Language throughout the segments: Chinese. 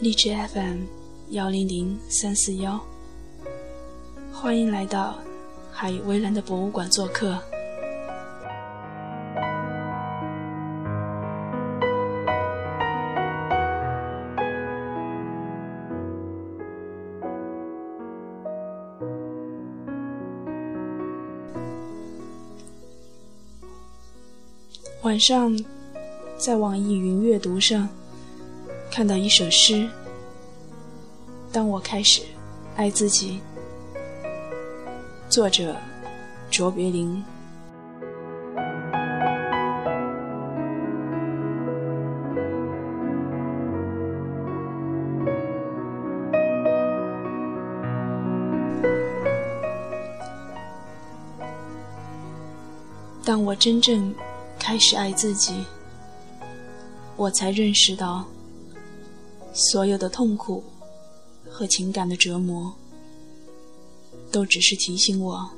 荔枝 FM 幺零零三四幺，欢迎来到海围栏的博物馆做客。晚上，在网易云阅读上。看到一首诗，当我开始爱自己。作者：卓别林。当我真正开始爱自己，我才认识到。所有的痛苦和情感的折磨，都只是提醒我，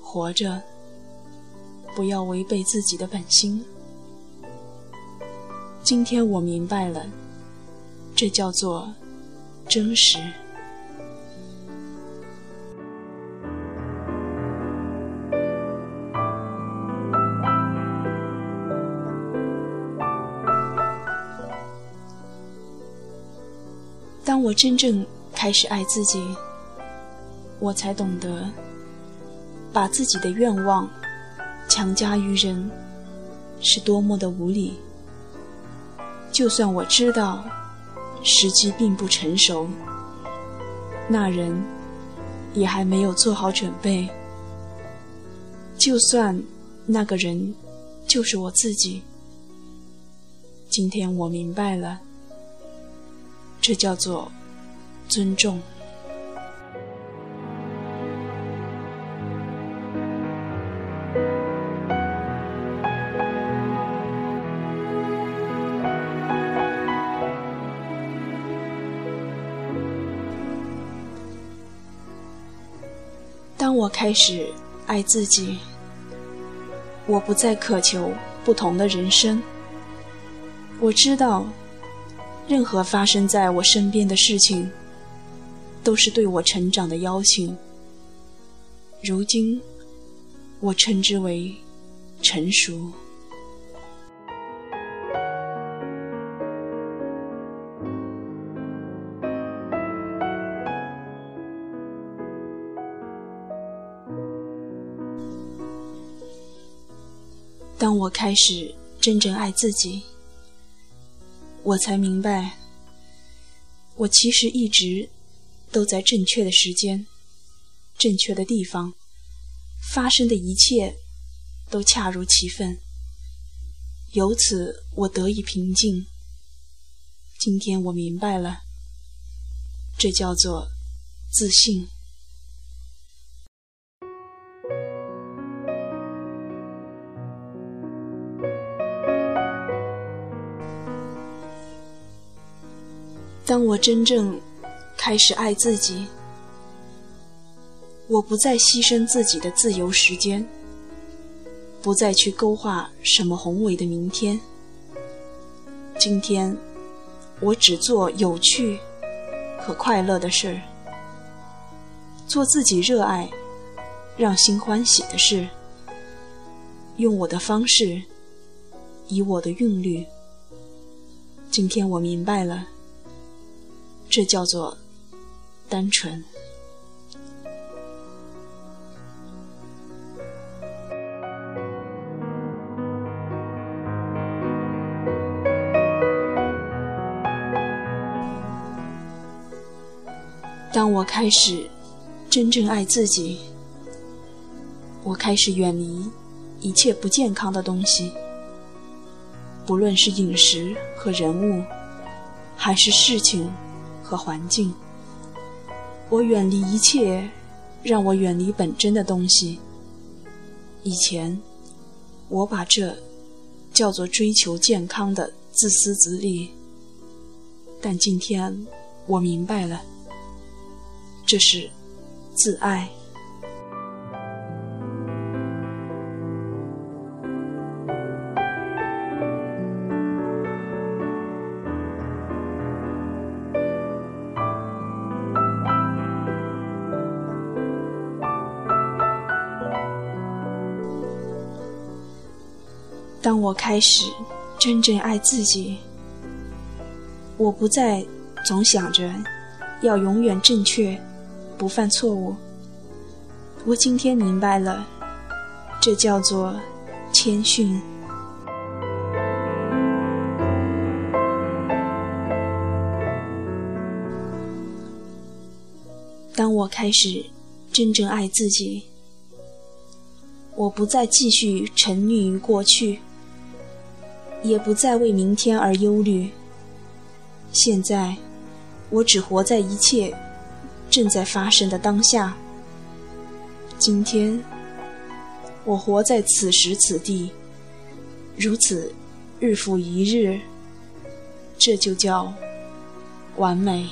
活着不要违背自己的本心。今天我明白了，这叫做真实。我真正开始爱自己，我才懂得，把自己的愿望强加于人，是多么的无理。就算我知道时机并不成熟，那人也还没有做好准备。就算那个人就是我自己，今天我明白了。这叫做尊重。当我开始爱自己，我不再渴求不同的人生。我知道。任何发生在我身边的事情，都是对我成长的邀请。如今，我称之为成熟。当我开始真正爱自己。我才明白，我其实一直都在正确的时间、正确的地方，发生的一切都恰如其分。由此，我得以平静。今天我明白了，这叫做自信。当我真正开始爱自己，我不再牺牲自己的自由时间，不再去勾画什么宏伟的明天。今天，我只做有趣和快乐的事，做自己热爱、让心欢喜的事，用我的方式，以我的韵律。今天我明白了。这叫做单纯。当我开始真正爱自己，我开始远离一切不健康的东西，不论是饮食和人物，还是事情。和环境，我远离一切让我远离本真的东西。以前，我把这叫做追求健康的自私自利。但今天我明白了，这是自爱。当我开始真正爱自己，我不再总想着要永远正确，不犯错误。我今天明白了，这叫做谦逊。当我开始真正爱自己，我不再继续沉溺于过去。也不再为明天而忧虑。现在，我只活在一切正在发生的当下。今天，我活在此时此地，如此日复一日，这就叫完美。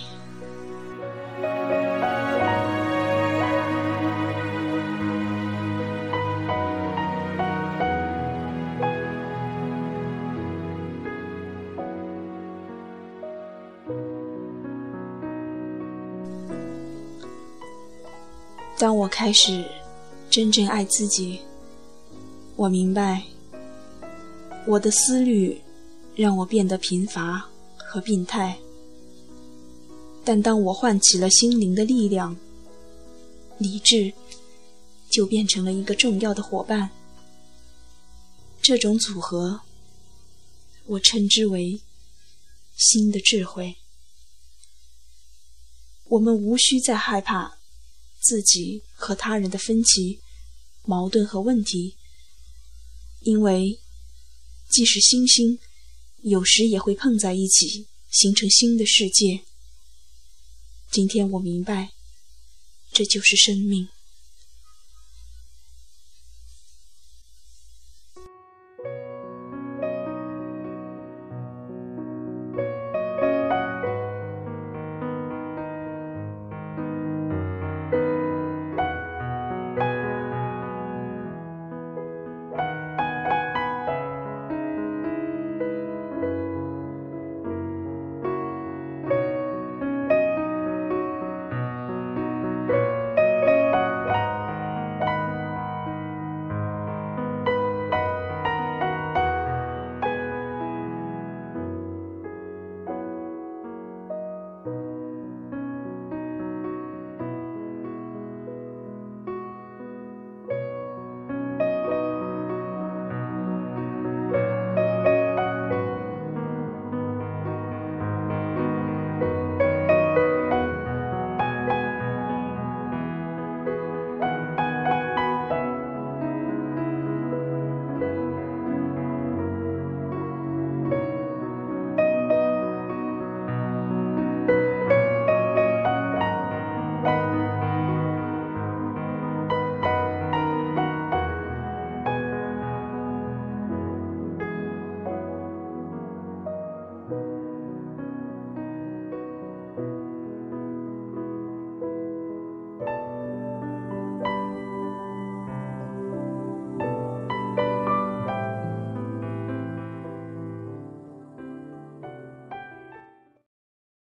当我开始真正爱自己，我明白，我的思虑让我变得贫乏和病态。但当我唤起了心灵的力量，理智就变成了一个重要的伙伴。这种组合，我称之为新的智慧。我们无需再害怕。自己和他人的分歧、矛盾和问题，因为即使星星有时也会碰在一起，形成新的世界。今天我明白，这就是生命。